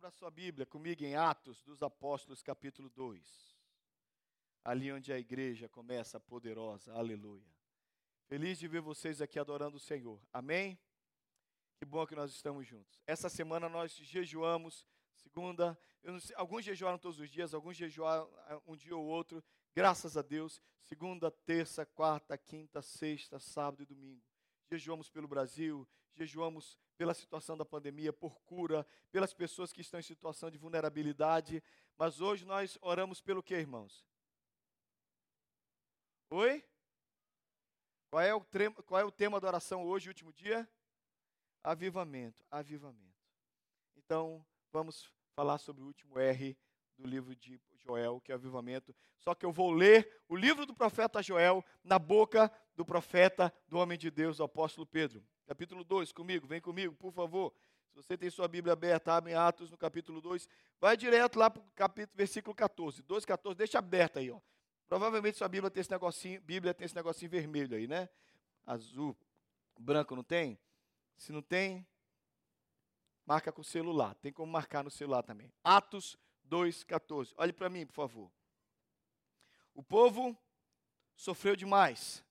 Abra sua Bíblia comigo em Atos dos Apóstolos, capítulo 2. Ali onde a igreja começa poderosa. Aleluia. Feliz de ver vocês aqui adorando o Senhor. Amém? Que bom que nós estamos juntos. Essa semana nós jejuamos, segunda, sei, alguns jejuaram todos os dias, alguns jejuaram ah, um dia ou outro. Graças a Deus. Segunda, terça, quarta, quinta, sexta, sábado e domingo. Jejuamos pelo Brasil, jejuamos pela situação da pandemia, por cura, pelas pessoas que estão em situação de vulnerabilidade. Mas hoje nós oramos pelo que, irmãos? Oi? Qual é, o qual é o tema da oração hoje, último dia? Avivamento, avivamento. Então, vamos falar sobre o último R do livro de Joel, que é avivamento. Só que eu vou ler o livro do profeta Joel na boca do profeta, do homem de Deus, o apóstolo Pedro capítulo 2, comigo, vem comigo, por favor. Se você tem sua Bíblia aberta, abre Atos no capítulo 2. Vai direto lá para o capítulo, versículo 14. 2, 14, deixa aberta aí, ó. Provavelmente sua Bíblia tem esse negocinho, Bíblia tem esse negocinho vermelho aí, né? Azul, branco, não tem? Se não tem, marca com o celular. Tem como marcar no celular também. Atos 2, 14. Olhe para mim, por favor. O povo sofreu demais.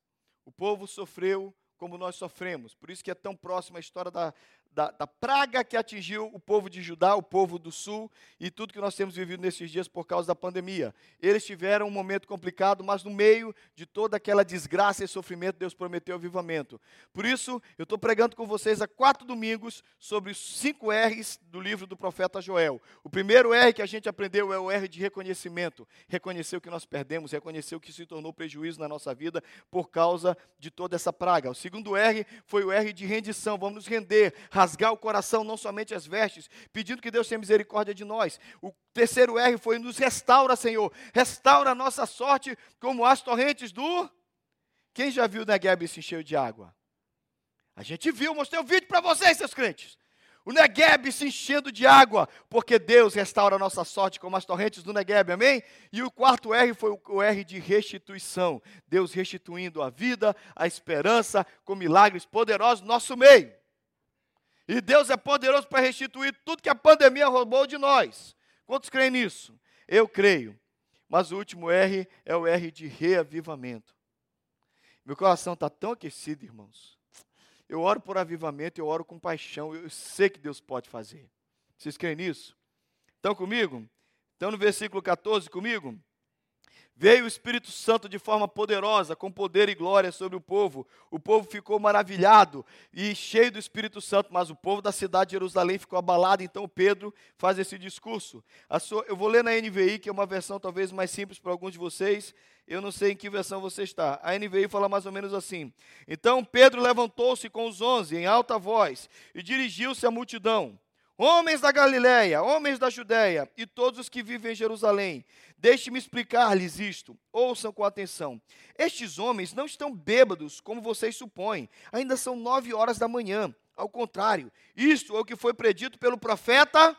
O povo sofreu como nós sofremos. Por isso que é tão próxima a história da, da, da, praga que atingiu o povo de Judá, o povo do sul e tudo que nós temos vivido nesses dias por causa da pandemia. Eles tiveram um momento complicado, mas no meio de toda aquela desgraça e sofrimento, Deus prometeu avivamento. Por isso, eu estou pregando com vocês há quatro domingos sobre os cinco R's do livro do profeta Joel. O primeiro R que a gente aprendeu é o R de reconhecimento. Reconhecer o que nós perdemos, reconhecer o que se tornou prejuízo na nossa vida por causa de toda essa praga. O segundo R foi o R de rendição. Vamos nos render, rasgar o coração, não somente as vestes, pedindo que Deus tenha misericórdia de nós. O terceiro R foi nos restaura, Senhor. Restaura a nossa sorte como as torrentes do. Quem já viu Negev se encheu de água? A gente viu, mostrei o um vídeo para vocês, seus crentes. O Negueb se enchendo de água, porque Deus restaura a nossa sorte como as torrentes do Negueb, amém? E o quarto R foi o R de restituição. Deus restituindo a vida, a esperança, com milagres poderosos no nosso meio. E Deus é poderoso para restituir tudo que a pandemia roubou de nós. Quantos creem nisso? Eu creio. Mas o último R é o R de reavivamento. Meu coração está tão aquecido, irmãos. Eu oro por avivamento, eu oro com paixão. Eu sei que Deus pode fazer. Vocês creem nisso? Estão comigo? Estão no versículo 14 comigo? Veio o Espírito Santo de forma poderosa, com poder e glória sobre o povo. O povo ficou maravilhado e cheio do Espírito Santo, mas o povo da cidade de Jerusalém ficou abalado. Então Pedro faz esse discurso. Sua, eu vou ler na NVI, que é uma versão talvez mais simples para alguns de vocês. Eu não sei em que versão você está. A NVI fala mais ou menos assim: Então Pedro levantou-se com os onze em alta voz e dirigiu-se à multidão. Homens da Galiléia, homens da Judéia e todos os que vivem em Jerusalém, deixe-me explicar-lhes isto. Ouçam com atenção. Estes homens não estão bêbados, como vocês supõem. Ainda são nove horas da manhã. Ao contrário, isto é o que foi predito pelo profeta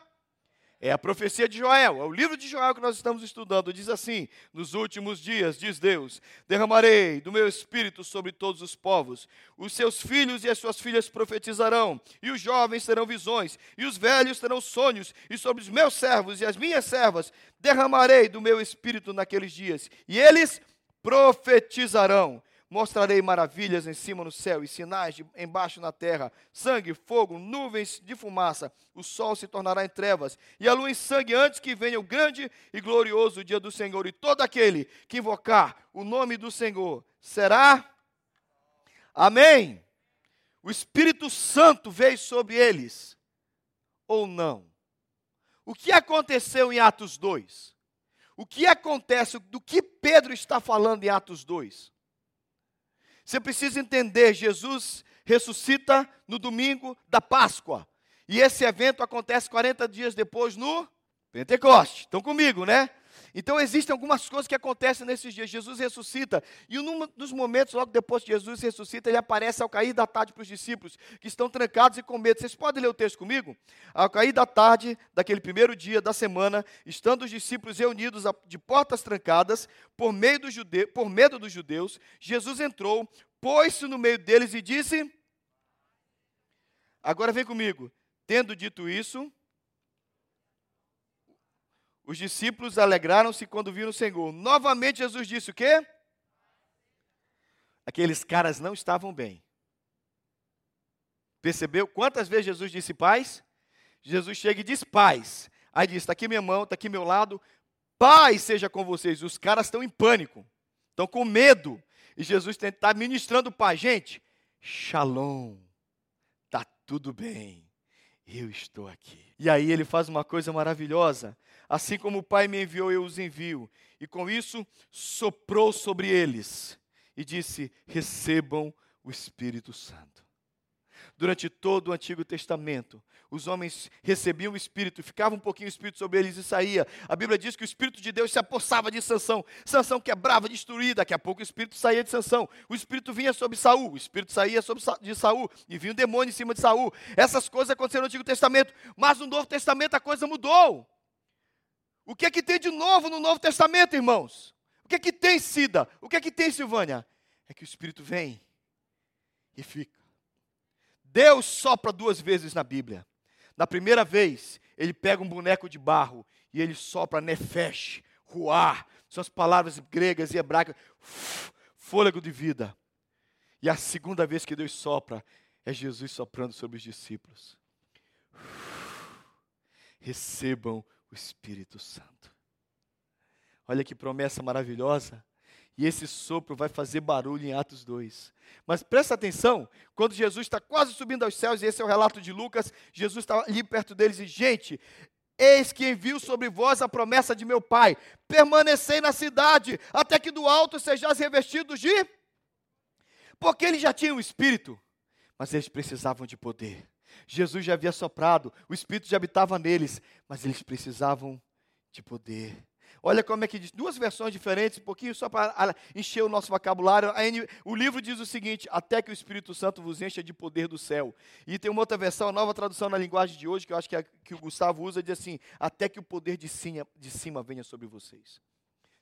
é a profecia de Joel, é o livro de Joel que nós estamos estudando. Diz assim: Nos últimos dias, diz Deus, derramarei do meu espírito sobre todos os povos. Os seus filhos e as suas filhas profetizarão, e os jovens terão visões, e os velhos terão sonhos, e sobre os meus servos e as minhas servas derramarei do meu espírito naqueles dias, e eles profetizarão. Mostrarei maravilhas em cima no céu e sinais de, embaixo na terra: sangue, fogo, nuvens de fumaça. O sol se tornará em trevas e a lua em sangue antes que venha o grande e glorioso dia do Senhor. E todo aquele que invocar o nome do Senhor será. Amém. O Espírito Santo veio sobre eles ou não? O que aconteceu em Atos 2? O que acontece, do que Pedro está falando em Atos 2? Você precisa entender: Jesus ressuscita no domingo da Páscoa. E esse evento acontece 40 dias depois no Pentecoste. Estão comigo, né? Então existem algumas coisas que acontecem nesses dias. Jesus ressuscita, e num dos momentos, logo depois que Jesus ressuscita, ele aparece ao cair da tarde para os discípulos, que estão trancados e com medo. Vocês podem ler o texto comigo? Ao cair da tarde, daquele primeiro dia da semana, estando os discípulos reunidos de portas trancadas, por, meio do por medo dos judeus, Jesus entrou, pôs-se no meio deles e disse: Agora vem comigo. Tendo dito isso, Os discípulos alegraram-se quando viram o Senhor. Novamente Jesus disse o quê? Aqueles caras não estavam bem. Percebeu quantas vezes Jesus disse paz? Jesus chega e diz paz. Aí diz: está aqui minha mão, está aqui meu lado, paz seja com vocês. Os caras estão em pânico, estão com medo. E Jesus está ministrando paz. Gente, shalom, está tudo bem, eu estou aqui. E aí ele faz uma coisa maravilhosa. Assim como o Pai me enviou, eu os envio. E com isso soprou sobre eles e disse: recebam o Espírito Santo. Durante todo o Antigo Testamento, os homens recebiam o Espírito, ficava um pouquinho o Espírito sobre eles e saía. A Bíblia diz que o Espírito de Deus se apossava de Sansão. Sansão quebrava, destruía, daqui a pouco o Espírito saía de Sansão. O Espírito vinha sobre Saul, o Espírito saía sobre de Saul e vinha um demônio em cima de Saul. Essas coisas aconteceram no Antigo Testamento, mas no Novo Testamento a coisa mudou. O que é que tem de novo no Novo Testamento, irmãos? O que é que tem, Cida? O que é que tem, Silvânia? É que o Espírito vem e fica. Deus sopra duas vezes na Bíblia. Na primeira vez, ele pega um boneco de barro e ele sopra nefesh, ruar, são as palavras gregas e hebraicas, fôlego de vida. E a segunda vez que Deus sopra é Jesus soprando sobre os discípulos. Recebam o Espírito Santo. Olha que promessa maravilhosa. E esse sopro vai fazer barulho em Atos 2. Mas presta atenção, quando Jesus está quase subindo aos céus, e esse é o relato de Lucas, Jesus está ali perto deles e, gente, eis que envio sobre vós a promessa de meu Pai, permanecei na cidade, até que do alto sejais revestidos de. Porque eles já tinham o Espírito, mas eles precisavam de poder. Jesus já havia soprado, o Espírito já habitava neles, mas eles precisavam de poder. Olha como é que diz, duas versões diferentes, um pouquinho só para encher o nosso vocabulário. O livro diz o seguinte: até que o Espírito Santo vos encha de poder do céu. E tem uma outra versão, a nova tradução na linguagem de hoje, que eu acho que, é, que o Gustavo usa, diz assim: até que o poder de cima, de cima venha sobre vocês.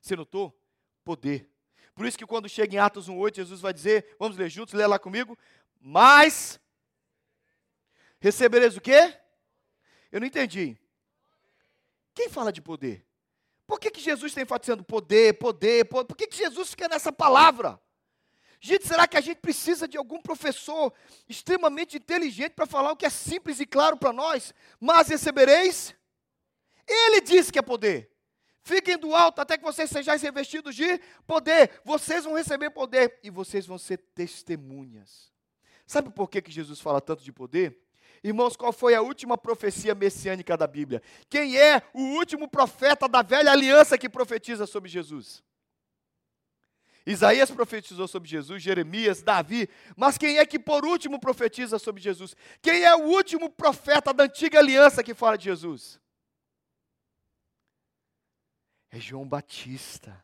Você notou? Poder. Por isso que quando chega em Atos 1,8, Jesus vai dizer, vamos ler juntos, lê lá comigo, mas recebereis o quê? Eu não entendi. Quem fala de poder? Por que, que Jesus está enfatizando poder, poder, poder? Por que, que Jesus fica nessa palavra? Gente, será que a gente precisa de algum professor extremamente inteligente para falar o que é simples e claro para nós? Mas recebereis? Ele disse que é poder. Fiquem do alto até que vocês sejam revestidos de poder. Vocês vão receber poder e vocês vão ser testemunhas. Sabe por que, que Jesus fala tanto de poder? Irmãos, qual foi a última profecia messiânica da Bíblia? Quem é o último profeta da velha aliança que profetiza sobre Jesus? Isaías profetizou sobre Jesus, Jeremias, Davi, mas quem é que por último profetiza sobre Jesus? Quem é o último profeta da antiga aliança que fala de Jesus? É João Batista.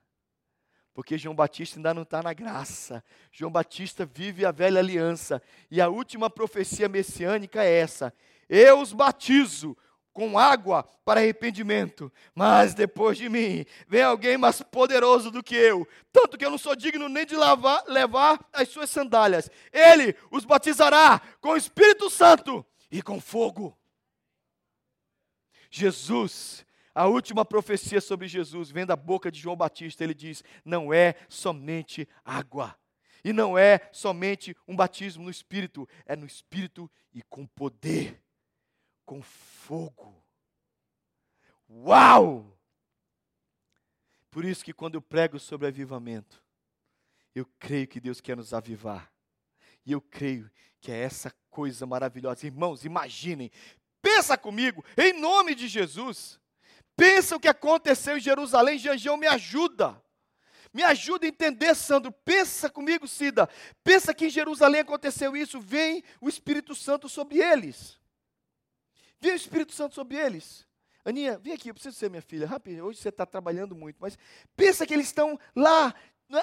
Porque João Batista ainda não está na graça. João Batista vive a velha aliança. E a última profecia messiânica é essa: Eu os batizo com água para arrependimento, mas depois de mim vem alguém mais poderoso do que eu, tanto que eu não sou digno nem de lavar, levar as suas sandálias. Ele os batizará com o Espírito Santo e com fogo. Jesus a última profecia sobre Jesus vem da boca de João Batista. Ele diz: não é somente água. E não é somente um batismo no Espírito, é no Espírito e com poder, com fogo. Uau! Por isso que quando eu prego sobre avivamento, eu creio que Deus quer nos avivar. E eu creio que é essa coisa maravilhosa. Irmãos, imaginem, pensa comigo, em nome de Jesus. Pensa o que aconteceu em Jerusalém, Janjão, me ajuda. Me ajuda a entender, Sandro. Pensa comigo, Cida. Pensa que em Jerusalém aconteceu isso. Vem o Espírito Santo sobre eles. Vem o Espírito Santo sobre eles. Aninha, vem aqui, eu preciso ser minha filha. Rápido, hoje você está trabalhando muito, mas pensa que eles estão lá,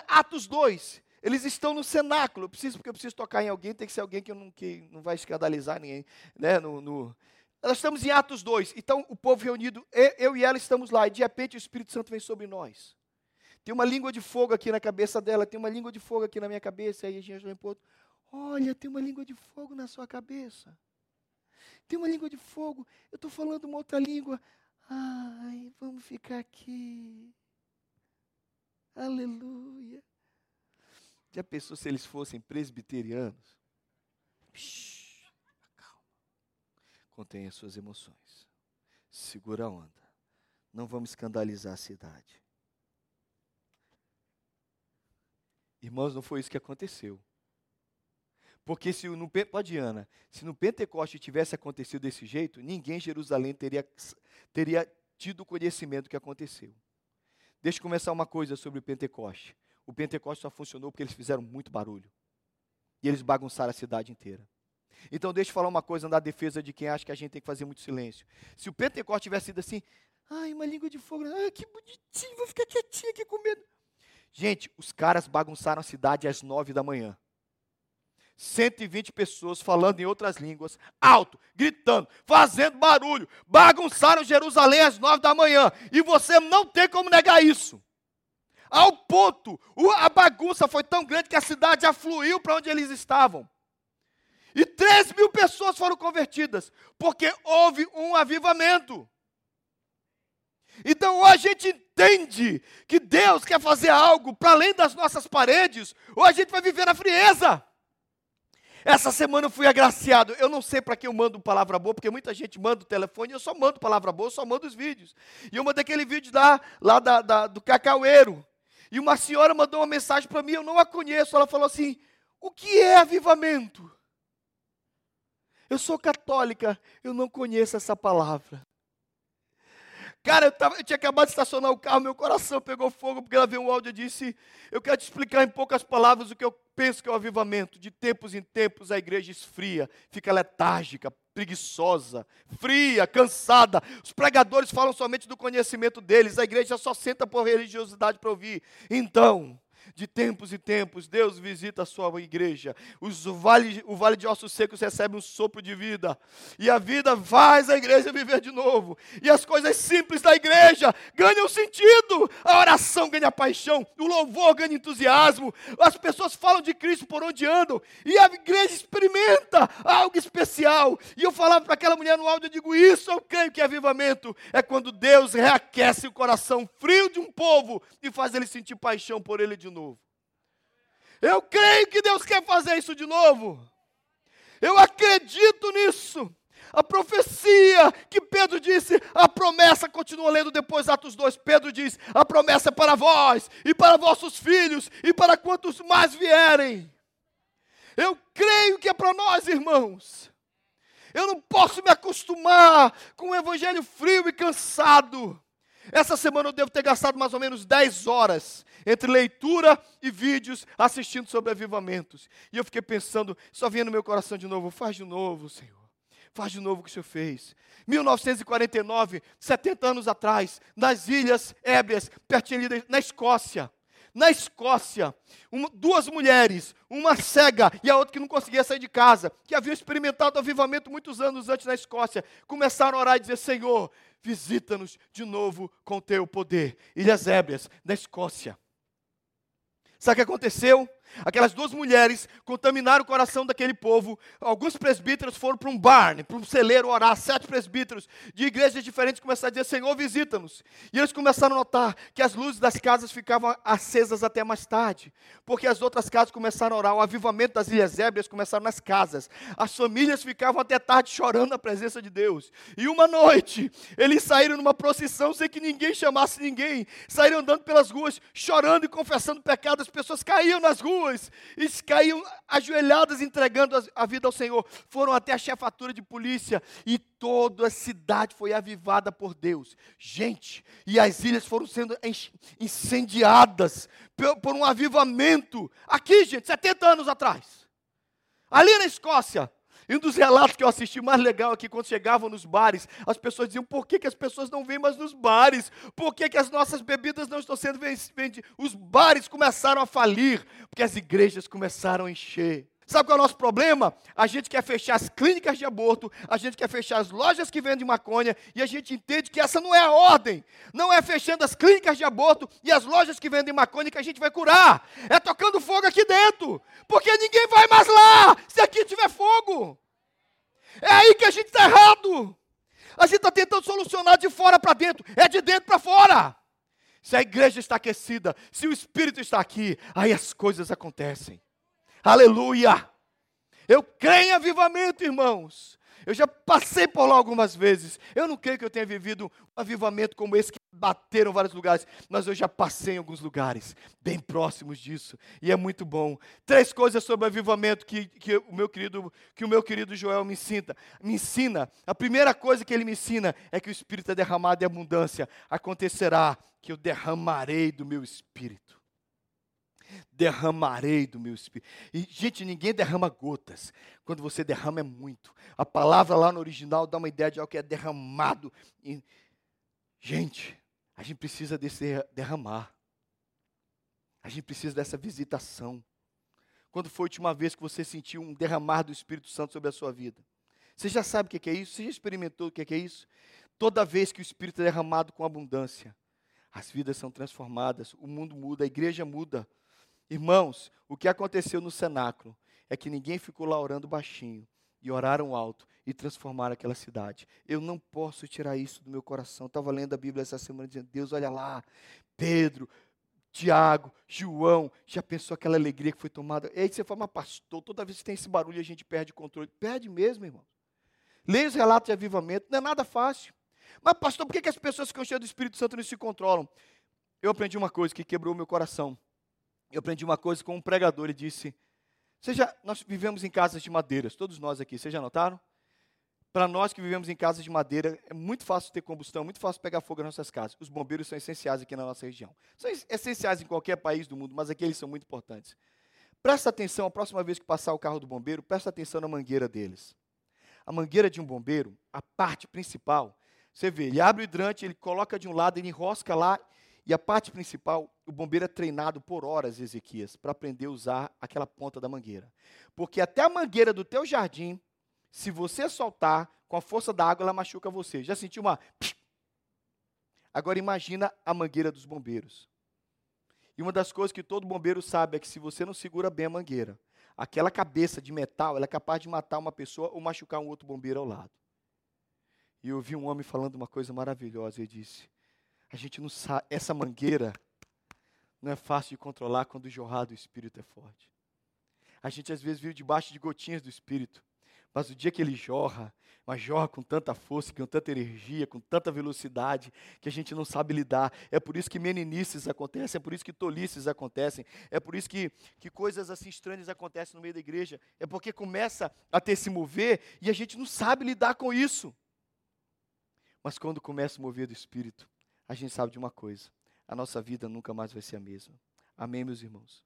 Atos 2. Eles estão no cenáculo. Eu preciso, porque eu preciso tocar em alguém, tem que ser alguém que não, que não vai escandalizar ninguém. Né, no, no nós estamos em Atos 2, então o povo reunido, eu e ela estamos lá, e de repente o Espírito Santo vem sobre nós. Tem uma língua de fogo aqui na cabeça dela, tem uma língua de fogo aqui na minha cabeça, aí a gente olha para olha, tem uma língua de fogo na sua cabeça. Tem uma língua de fogo, eu estou falando uma outra língua. Ai, vamos ficar aqui. Aleluia. Já pensou se eles fossem presbiterianos? Calma. Contenha suas emoções. Segura a onda. Não vamos escandalizar a cidade. Irmãos, não foi isso que aconteceu. Porque se no, pode Ana, se no Pentecoste tivesse acontecido desse jeito, ninguém em Jerusalém teria, teria tido conhecimento do que aconteceu. Deixa eu começar uma coisa sobre o Pentecoste. O Pentecoste só funcionou porque eles fizeram muito barulho. E eles bagunçaram a cidade inteira. Então deixa eu falar uma coisa na defesa de quem acha que a gente tem que fazer muito silêncio. Se o Pentecoste tivesse sido assim, ai, uma língua de fogo, ai, que bonitinho, vou ficar quietinho aqui com medo. Gente, os caras bagunçaram a cidade às nove da manhã. 120 pessoas falando em outras línguas, alto, gritando, fazendo barulho, bagunçaram Jerusalém às nove da manhã, e você não tem como negar isso. Ao ponto, a bagunça foi tão grande que a cidade afluiu para onde eles estavam. E 3 mil pessoas foram convertidas, porque houve um avivamento. Então, ou a gente entende que Deus quer fazer algo para além das nossas paredes, ou a gente vai viver na frieza. Essa semana eu fui agraciado. Eu não sei para que eu mando palavra boa, porque muita gente manda o telefone, eu só mando palavra boa, eu só mando os vídeos. E eu mandei aquele vídeo da, lá da, da, do cacaueiro. E uma senhora mandou uma mensagem para mim, eu não a conheço. Ela falou assim: O que é avivamento? Eu sou católica, eu não conheço essa palavra. Cara, eu, tava, eu, tinha acabado de estacionar o carro, meu coração pegou fogo, porque ela veio um áudio e disse: Eu quero te explicar em poucas palavras o que eu penso que é o avivamento. De tempos em tempos a igreja esfria, fica letárgica, preguiçosa, fria, cansada. Os pregadores falam somente do conhecimento deles, a igreja só senta por religiosidade para ouvir. Então, de tempos e tempos, Deus visita a sua igreja. Os, o, vale, o vale de ossos secos recebe um sopro de vida. E a vida faz a igreja viver de novo. E as coisas simples da igreja ganham sentido. A oração ganha paixão. O louvor ganha entusiasmo. As pessoas falam de Cristo por onde andam. E a igreja experimenta algo especial. E eu falava para aquela mulher no áudio, eu digo, isso eu creio que é avivamento. É quando Deus reaquece o coração frio de um povo e faz ele sentir paixão por ele de novo. Eu creio que Deus quer fazer isso de novo. Eu acredito nisso. A profecia que Pedro disse, a promessa, continua lendo depois Atos 2, Pedro diz: a promessa é para vós, e para vossos filhos, e para quantos mais vierem. Eu creio que é para nós, irmãos. Eu não posso me acostumar com um evangelho frio e cansado. Essa semana eu devo ter gastado mais ou menos 10 horas entre leitura e vídeos assistindo sobre avivamentos. E eu fiquei pensando, só vinha no meu coração de novo, faz de novo, Senhor. Faz de novo o que o Senhor fez. 1949, 70 anos atrás, nas Ilhas Ébrias, pertinho ali na Escócia. Na Escócia, uma, duas mulheres, uma cega e a outra que não conseguia sair de casa, que haviam experimentado avivamento muitos anos antes na Escócia, começaram a orar e dizer: Senhor, visita-nos de novo com teu poder. Ilhas Ébrias, na Escócia. Sabe o que aconteceu? Aquelas duas mulheres contaminaram o coração daquele povo. Alguns presbíteros foram para um barn, para um celeiro orar. Sete presbíteros de igrejas diferentes começaram a dizer: Senhor, visita-nos. E eles começaram a notar que as luzes das casas ficavam acesas até mais tarde, porque as outras casas começaram a orar. O avivamento das Ilhas Ébrias começaram nas casas. As famílias ficavam até tarde chorando na presença de Deus. E uma noite, eles saíram numa procissão sem que ninguém chamasse ninguém. Saíram andando pelas ruas, chorando e confessando pecado. As pessoas caíam nas ruas e caíam ajoelhadas entregando a vida ao Senhor. Foram até a chefatura de polícia e toda a cidade foi avivada por Deus. Gente, e as ilhas foram sendo incendiadas por um avivamento. Aqui, gente, 70 anos atrás. Ali na Escócia, e um dos relatos que eu assisti mais legal aqui, quando chegavam nos bares, as pessoas diziam: por que, que as pessoas não vêm mais nos bares? Por que, que as nossas bebidas não estão sendo vendidas? Os bares começaram a falir, porque as igrejas começaram a encher. Sabe qual é o nosso problema? A gente quer fechar as clínicas de aborto, a gente quer fechar as lojas que vendem maconha, e a gente entende que essa não é a ordem. Não é fechando as clínicas de aborto e as lojas que vendem maconha que a gente vai curar. É tocando fogo aqui dentro. Porque ninguém vai mais lá se aqui tiver fogo. É aí que a gente está errado. A gente está tentando solucionar de fora para dentro, é de dentro para fora. Se a igreja está aquecida, se o Espírito está aqui, aí as coisas acontecem. Aleluia! Eu creio em avivamento, irmãos. Eu já passei por lá algumas vezes. Eu não creio que eu tenha vivido um avivamento como esse que bateram em vários lugares, mas eu já passei em alguns lugares bem próximos disso. E é muito bom. Três coisas sobre avivamento que, que o meu querido que o meu querido Joel me ensina. Me ensina. A primeira coisa que ele me ensina é que o espírito é derramado em abundância. Acontecerá que eu derramarei do meu espírito derramarei do meu espírito. E, gente, ninguém derrama gotas. Quando você derrama é muito. A palavra lá no original dá uma ideia de algo que é derramado. E, gente, a gente precisa desse derramar. A gente precisa dessa visitação. Quando foi a última vez que você sentiu um derramar do Espírito Santo sobre a sua vida? Você já sabe o que é isso? Você já experimentou o que é isso? Toda vez que o Espírito é derramado com abundância, as vidas são transformadas, o mundo muda, a igreja muda. Irmãos, o que aconteceu no cenáculo é que ninguém ficou lá orando baixinho e oraram alto e transformaram aquela cidade. Eu não posso tirar isso do meu coração. Estava lendo a Bíblia essa semana dizendo: Deus, olha lá, Pedro, Tiago, João, já pensou aquela alegria que foi tomada? E aí você fala, mas pastor, toda vez que tem esse barulho a gente perde controle. Perde mesmo, irmão. Leia os relatos de avivamento, não é nada fácil. Mas, pastor, por que, que as pessoas ficam cheias do Espírito Santo não se controlam? Eu aprendi uma coisa que quebrou meu coração eu aprendi uma coisa com um pregador, ele disse, seja, nós vivemos em casas de madeiras, todos nós aqui, vocês já notaram? Para nós que vivemos em casas de madeira, é muito fácil ter combustão, muito fácil pegar fogo nas nossas casas. Os bombeiros são essenciais aqui na nossa região. São essenciais em qualquer país do mundo, mas aqui eles são muito importantes. Presta atenção, a próxima vez que passar o carro do bombeiro, presta atenção na mangueira deles. A mangueira de um bombeiro, a parte principal, você vê, ele abre o hidrante, ele coloca de um lado, ele enrosca lá e a parte principal, o bombeiro é treinado por horas, Ezequias, para aprender a usar aquela ponta da mangueira. Porque até a mangueira do teu jardim, se você soltar com a força da água, ela machuca você. Já sentiu uma. Agora imagina a mangueira dos bombeiros. E uma das coisas que todo bombeiro sabe é que se você não segura bem a mangueira, aquela cabeça de metal, ela é capaz de matar uma pessoa ou machucar um outro bombeiro ao lado. E eu ouvi um homem falando uma coisa maravilhosa. Ele disse: a gente não sabe, essa mangueira não é fácil de controlar quando o jorrar do Espírito é forte. A gente às vezes vive debaixo de gotinhas do Espírito, mas o dia que ele jorra, mas jorra com tanta força, com tanta energia, com tanta velocidade, que a gente não sabe lidar. É por isso que meninices acontecem, é por isso que tolices acontecem, é por isso que, que coisas assim estranhas acontecem no meio da igreja. É porque começa a ter se mover e a gente não sabe lidar com isso. Mas quando começa a mover do Espírito, a gente sabe de uma coisa: a nossa vida nunca mais vai ser a mesma. Amém, meus irmãos?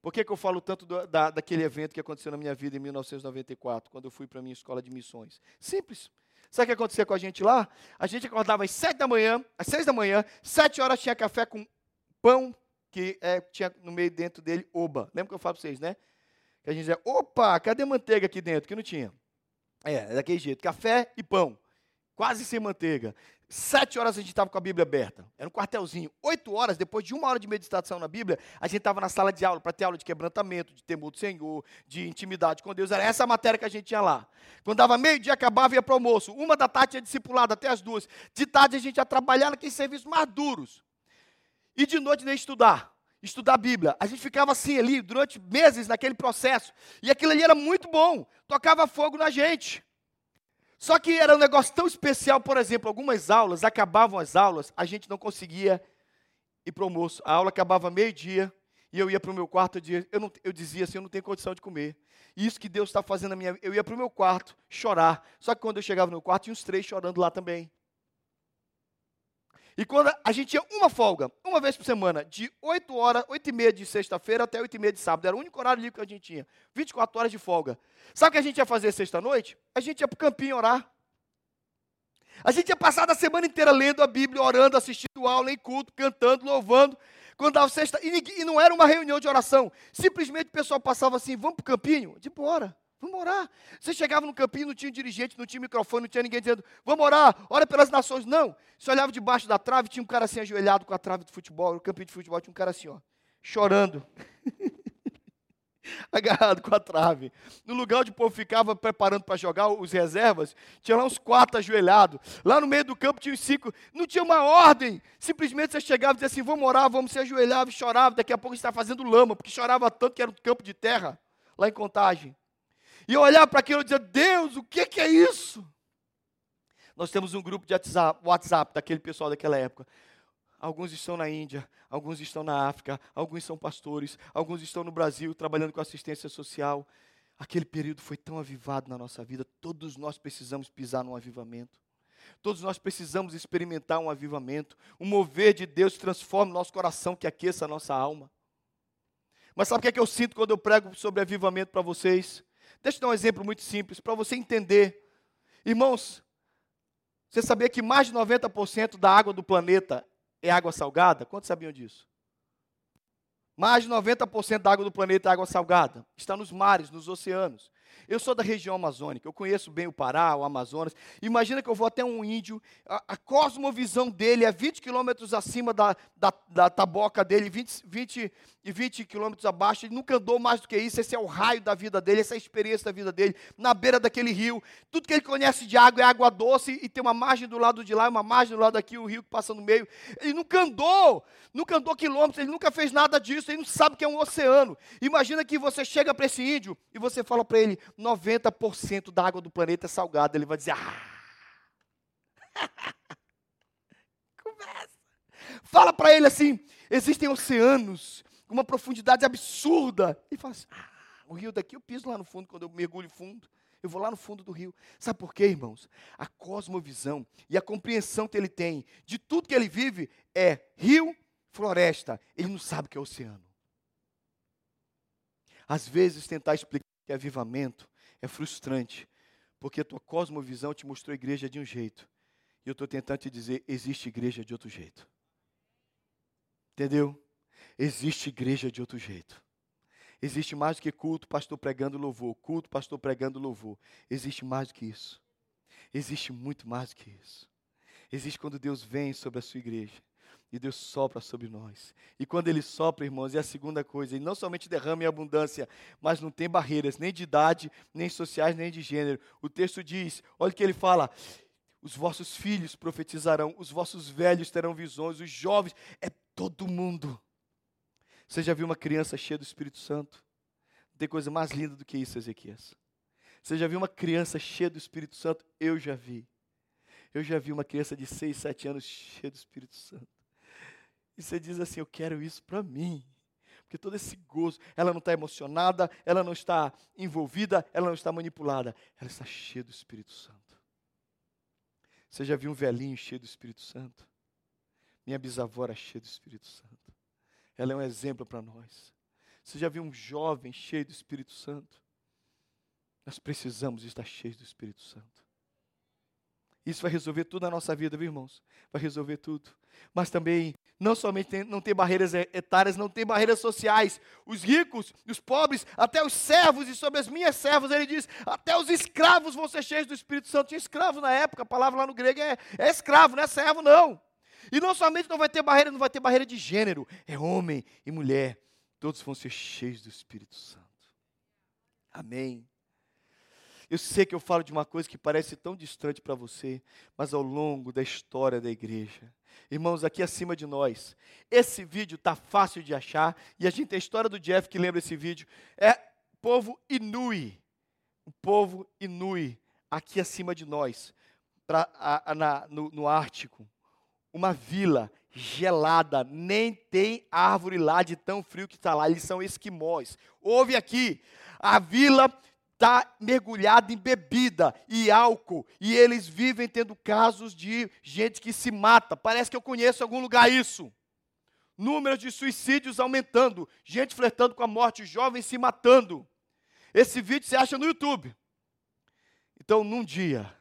Por que, que eu falo tanto do, da, daquele evento que aconteceu na minha vida em 1994, quando eu fui para a minha escola de missões? Simples. Sabe o que acontecia com a gente lá? A gente acordava às sete da manhã, às seis da manhã, sete horas tinha café com pão, que é, tinha no meio dentro dele oba. Lembra que eu falo para vocês, né? Que a gente dizia, opa, cadê manteiga aqui dentro? Que não tinha. É, é daquele jeito, café e pão. Quase sem manteiga. Sete horas a gente estava com a Bíblia aberta. Era um quartelzinho. Oito horas, depois de uma hora de meditação na Bíblia, a gente estava na sala de aula para ter aula de quebrantamento, de temor do Senhor, de intimidade com Deus. Era essa a matéria que a gente tinha lá. Quando dava meio-dia, acabava e ia para o almoço. Uma da tarde tinha discipulado até as duas. De tarde a gente ia trabalhar naqueles serviços mais duros. E de noite nem estudar. Estudar a Bíblia. A gente ficava assim ali durante meses naquele processo. E aquilo ali era muito bom. Tocava fogo na gente. Só que era um negócio tão especial, por exemplo, algumas aulas, acabavam as aulas, a gente não conseguia ir para o almoço. A aula acabava meio-dia, e eu ia para o meu quarto, eu dizia, eu, não, eu dizia assim, eu não tenho condição de comer. E isso que Deus está fazendo na minha eu ia para o meu quarto chorar. Só que quando eu chegava no quarto, tinha uns três chorando lá também. E quando a gente tinha uma folga, uma vez por semana, de 8 horas, 8 e meia de sexta-feira até 8 e meia de sábado, era o único horário livre que a gente tinha, 24 horas de folga. Sabe o que a gente ia fazer sexta-noite? A gente ia para o campinho orar. A gente ia passar a semana inteira lendo a Bíblia, orando, assistindo aula em culto, cantando, louvando. Quando dava sexta, e, e não era uma reunião de oração, simplesmente o pessoal passava assim, vamos para o campinho? De bora. Vamos orar. Você chegava no campinho, não tinha dirigente, não tinha microfone, não tinha ninguém dizendo, vamos orar, ora pelas nações. Não. Você olhava debaixo da trave, tinha um cara assim ajoelhado com a trave de futebol, no campinho de futebol, tinha um cara assim, ó, chorando. agarrado com a trave. No lugar onde o povo ficava preparando para jogar os reservas, tinha lá uns quatro ajoelhados. Lá no meio do campo tinha uns cinco. Não tinha uma ordem. Simplesmente você chegava e dizia assim: vamos orar, vamos se ajoelhar, e chorava. Daqui a pouco está fazendo lama, porque chorava tanto que era um campo de terra, lá em Contagem. E eu olhava para aquilo e dizia: Deus, o que, que é isso? Nós temos um grupo de WhatsApp, WhatsApp daquele pessoal daquela época. Alguns estão na Índia, alguns estão na África, alguns são pastores, alguns estão no Brasil trabalhando com assistência social. Aquele período foi tão avivado na nossa vida, todos nós precisamos pisar num avivamento. Todos nós precisamos experimentar um avivamento. Um mover de Deus transforma o nosso coração, que aqueça a nossa alma. Mas sabe o que, é que eu sinto quando eu prego sobre avivamento para vocês? Deixa eu dar um exemplo muito simples, para você entender. Irmãos, você sabia que mais de 90% da água do planeta é água salgada? Quantos sabiam disso? Mais de 90% da água do planeta é água salgada. Está nos mares, nos oceanos. Eu sou da região amazônica, eu conheço bem o Pará, o Amazonas. Imagina que eu vou até um índio, a, a cosmovisão dele é 20 quilômetros acima da, da, da, taboca dele, 20, 20 e 20 quilômetros abaixo. Ele nunca andou mais do que isso. Esse é o raio da vida dele, essa é a experiência da vida dele, na beira daquele rio. Tudo que ele conhece de água é água doce e tem uma margem do lado de lá, uma margem do lado daqui, o um rio que passa no meio. Ele nunca andou, nunca andou quilômetros, ele nunca fez nada disso, ele não sabe o que é um oceano. Imagina que você chega para esse índio e você fala para ele: 90% da água do planeta é salgada. Ele vai dizer: Ah! Conversa. Fala para ele assim: existem oceanos com uma profundidade absurda. E fala assim: ah, o rio daqui eu piso lá no fundo quando eu mergulho fundo. Eu vou lá no fundo do rio. Sabe por quê, irmãos? A cosmovisão e a compreensão que ele tem de tudo que ele vive é rio, floresta. Ele não sabe o que é oceano. Às vezes, tentar explicar que é avivamento é frustrante, porque a tua cosmovisão te mostrou a igreja de um jeito. E eu estou tentando te dizer: existe igreja de outro jeito. Entendeu? Existe igreja de outro jeito. Existe mais do que culto, pastor pregando louvor. Culto, pastor pregando louvor. Existe mais do que isso. Existe muito mais do que isso. Existe quando Deus vem sobre a sua igreja e Deus sopra sobre nós. E quando Ele sopra, irmãos, é a segunda coisa. Ele não somente derrama em abundância, mas não tem barreiras, nem de idade, nem sociais, nem de gênero. O texto diz: olha o que ele fala. Os vossos filhos profetizarão, os vossos velhos terão visões, os jovens, é todo mundo. Você já viu uma criança cheia do Espírito Santo? Não tem coisa mais linda do que isso, Ezequias. Você já viu uma criança cheia do Espírito Santo? Eu já vi. Eu já vi uma criança de 6, 7 anos cheia do Espírito Santo. E você diz assim: Eu quero isso para mim. Porque todo esse gozo, ela não está emocionada, ela não está envolvida, ela não está manipulada, ela está cheia do Espírito Santo. Você já viu um velhinho cheio do Espírito Santo? Minha bisavó era cheia do Espírito Santo. Ela é um exemplo para nós. Você já viu um jovem cheio do Espírito Santo? Nós precisamos estar cheios do Espírito Santo. Isso vai resolver tudo na nossa vida, viu, irmãos? Vai resolver tudo. Mas também, não somente tem, não tem barreiras etárias, não tem barreiras sociais. Os ricos, os pobres, até os servos, e sobre as minhas servas, ele diz, até os escravos vão ser cheios do Espírito Santo. Tinha escravo na época, a palavra lá no grego é, é escravo, não é servo, não. E não somente não vai ter barreira, não vai ter barreira de gênero, é homem e mulher. Todos vão ser cheios do Espírito Santo. Amém. Eu sei que eu falo de uma coisa que parece tão distante para você, mas ao longo da história da igreja, irmãos, aqui acima de nós, esse vídeo está fácil de achar, e a gente tem a história do Jeff que lembra esse vídeo, é povo Inui, o povo Inui, aqui acima de nós, pra, a, a, na, no, no Ártico uma vila gelada, nem tem árvore lá de tão frio que está lá, eles são esquimós. Ouve aqui, a vila está mergulhada em bebida e álcool, e eles vivem tendo casos de gente que se mata. Parece que eu conheço algum lugar isso. Números de suicídios aumentando, gente flertando com a morte, jovens se matando. Esse vídeo você acha no YouTube. Então, num dia,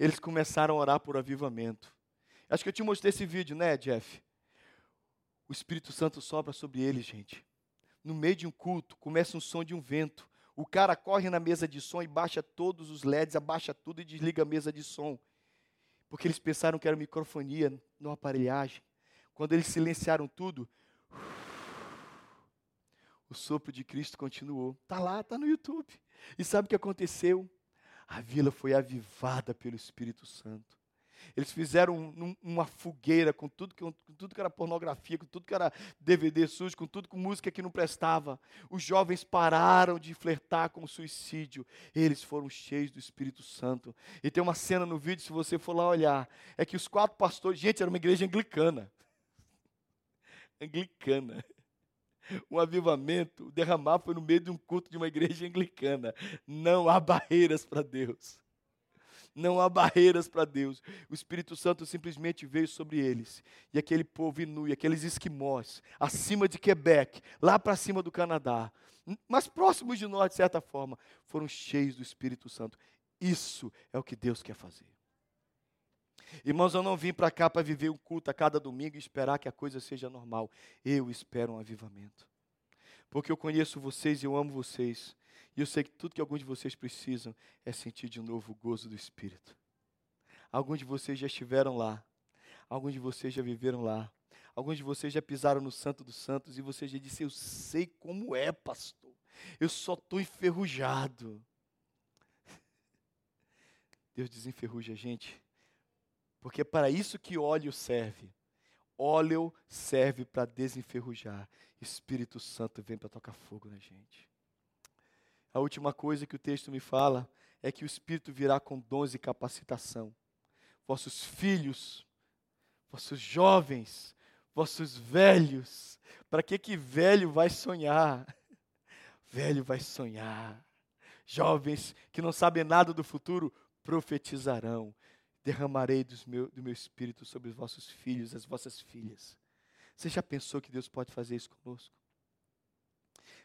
eles começaram a orar por avivamento. Acho que eu te mostrei esse vídeo, né, Jeff? O Espírito Santo sobra sobre ele, gente. No meio de um culto, começa um som de um vento. O cara corre na mesa de som e baixa todos os LEDs, abaixa tudo e desliga a mesa de som. Porque eles pensaram que era microfonia, não aparelhagem. Quando eles silenciaram tudo, o sopro de Cristo continuou. Está lá, está no YouTube. E sabe o que aconteceu? A vila foi avivada pelo Espírito Santo. Eles fizeram um, uma fogueira com tudo, que, com tudo que era pornografia, com tudo que era DVD sujo, com tudo com música que não prestava. Os jovens pararam de flertar com o suicídio. Eles foram cheios do Espírito Santo. E tem uma cena no vídeo, se você for lá olhar, é que os quatro pastores, gente, era uma igreja anglicana. Anglicana um avivamento, derramar foi no meio de um culto de uma igreja anglicana. Não há barreiras para Deus. Não há barreiras para Deus. O Espírito Santo simplesmente veio sobre eles. E aquele povo inui, aqueles esquimós, acima de Quebec, lá para cima do Canadá, mas próximos de nós, de certa forma, foram cheios do Espírito Santo. Isso é o que Deus quer fazer. Irmãos, eu não vim para cá para viver um culto a cada domingo e esperar que a coisa seja normal. Eu espero um avivamento. Porque eu conheço vocês e eu amo vocês. E eu sei que tudo que alguns de vocês precisam é sentir de novo o gozo do Espírito. Alguns de vocês já estiveram lá. Alguns de vocês já viveram lá. Alguns de vocês já pisaram no Santo dos Santos e você já disse: Eu sei como é, pastor. Eu só estou enferrujado. Deus desenferruja a gente, porque é para isso que óleo serve. Óleo serve para desenferrujar. Espírito Santo vem para tocar fogo na gente. A última coisa que o texto me fala é que o Espírito virá com dons e capacitação. Vossos filhos, vossos jovens, vossos velhos. Para que que velho vai sonhar? Velho vai sonhar. Jovens que não sabem nada do futuro profetizarão. Derramarei meu, do meu espírito sobre os vossos filhos, as vossas filhas. Você já pensou que Deus pode fazer isso conosco?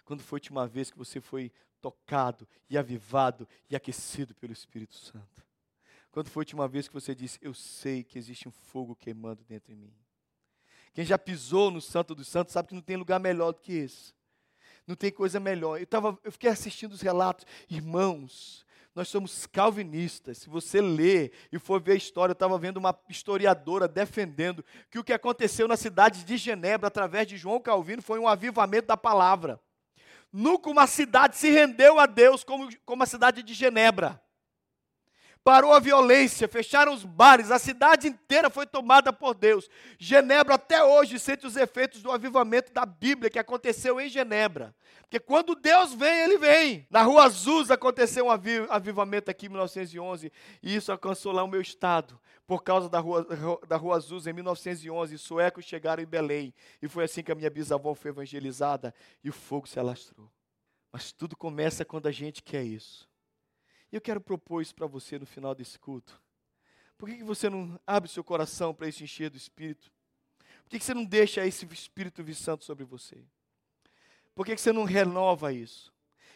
Quando foi a última vez que você foi tocado e avivado e aquecido pelo Espírito Santo? Quando foi a última vez que você disse: Eu sei que existe um fogo queimando dentro de mim? Quem já pisou no Santo dos Santos sabe que não tem lugar melhor do que esse. Não tem coisa melhor. Eu, tava, eu fiquei assistindo os relatos, irmãos. Nós somos calvinistas. Se você ler e for ver a história, eu estava vendo uma historiadora defendendo que o que aconteceu na cidade de Genebra, através de João Calvino, foi um avivamento da palavra. Nunca uma cidade se rendeu a Deus como, como a cidade de Genebra. Parou a violência, fecharam os bares, a cidade inteira foi tomada por Deus. Genebra até hoje sente os efeitos do avivamento da Bíblia que aconteceu em Genebra. Porque quando Deus vem, ele vem. Na Rua Azul aconteceu um avivamento aqui em 1911 e isso alcançou lá o meu estado por causa da Rua, da Rua Azul em 1911. Suecos chegaram em Belém e foi assim que a minha bisavó foi evangelizada e o fogo se alastrou. Mas tudo começa quando a gente quer isso. E eu quero propor isso para você no final desse culto. Por que, que você não abre seu coração para isso encher do Espírito? Por que, que você não deixa esse Espírito vir Santo sobre você? Por que, que você não renova isso?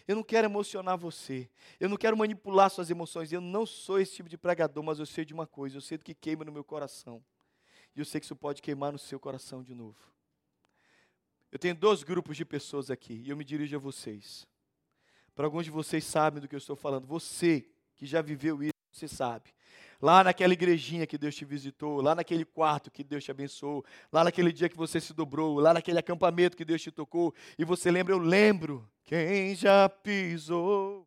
Eu não quero emocionar você. Eu não quero manipular suas emoções. Eu não sou esse tipo de pregador, mas eu sei de uma coisa. Eu sei do que queima no meu coração. E eu sei que isso pode queimar no seu coração de novo. Eu tenho dois grupos de pessoas aqui e eu me dirijo a vocês. Para alguns de vocês sabem do que eu estou falando. Você que já viveu isso, você sabe. Lá naquela igrejinha que Deus te visitou, lá naquele quarto que Deus te abençoou, lá naquele dia que você se dobrou, lá naquele acampamento que Deus te tocou, e você lembra, eu lembro, quem já pisou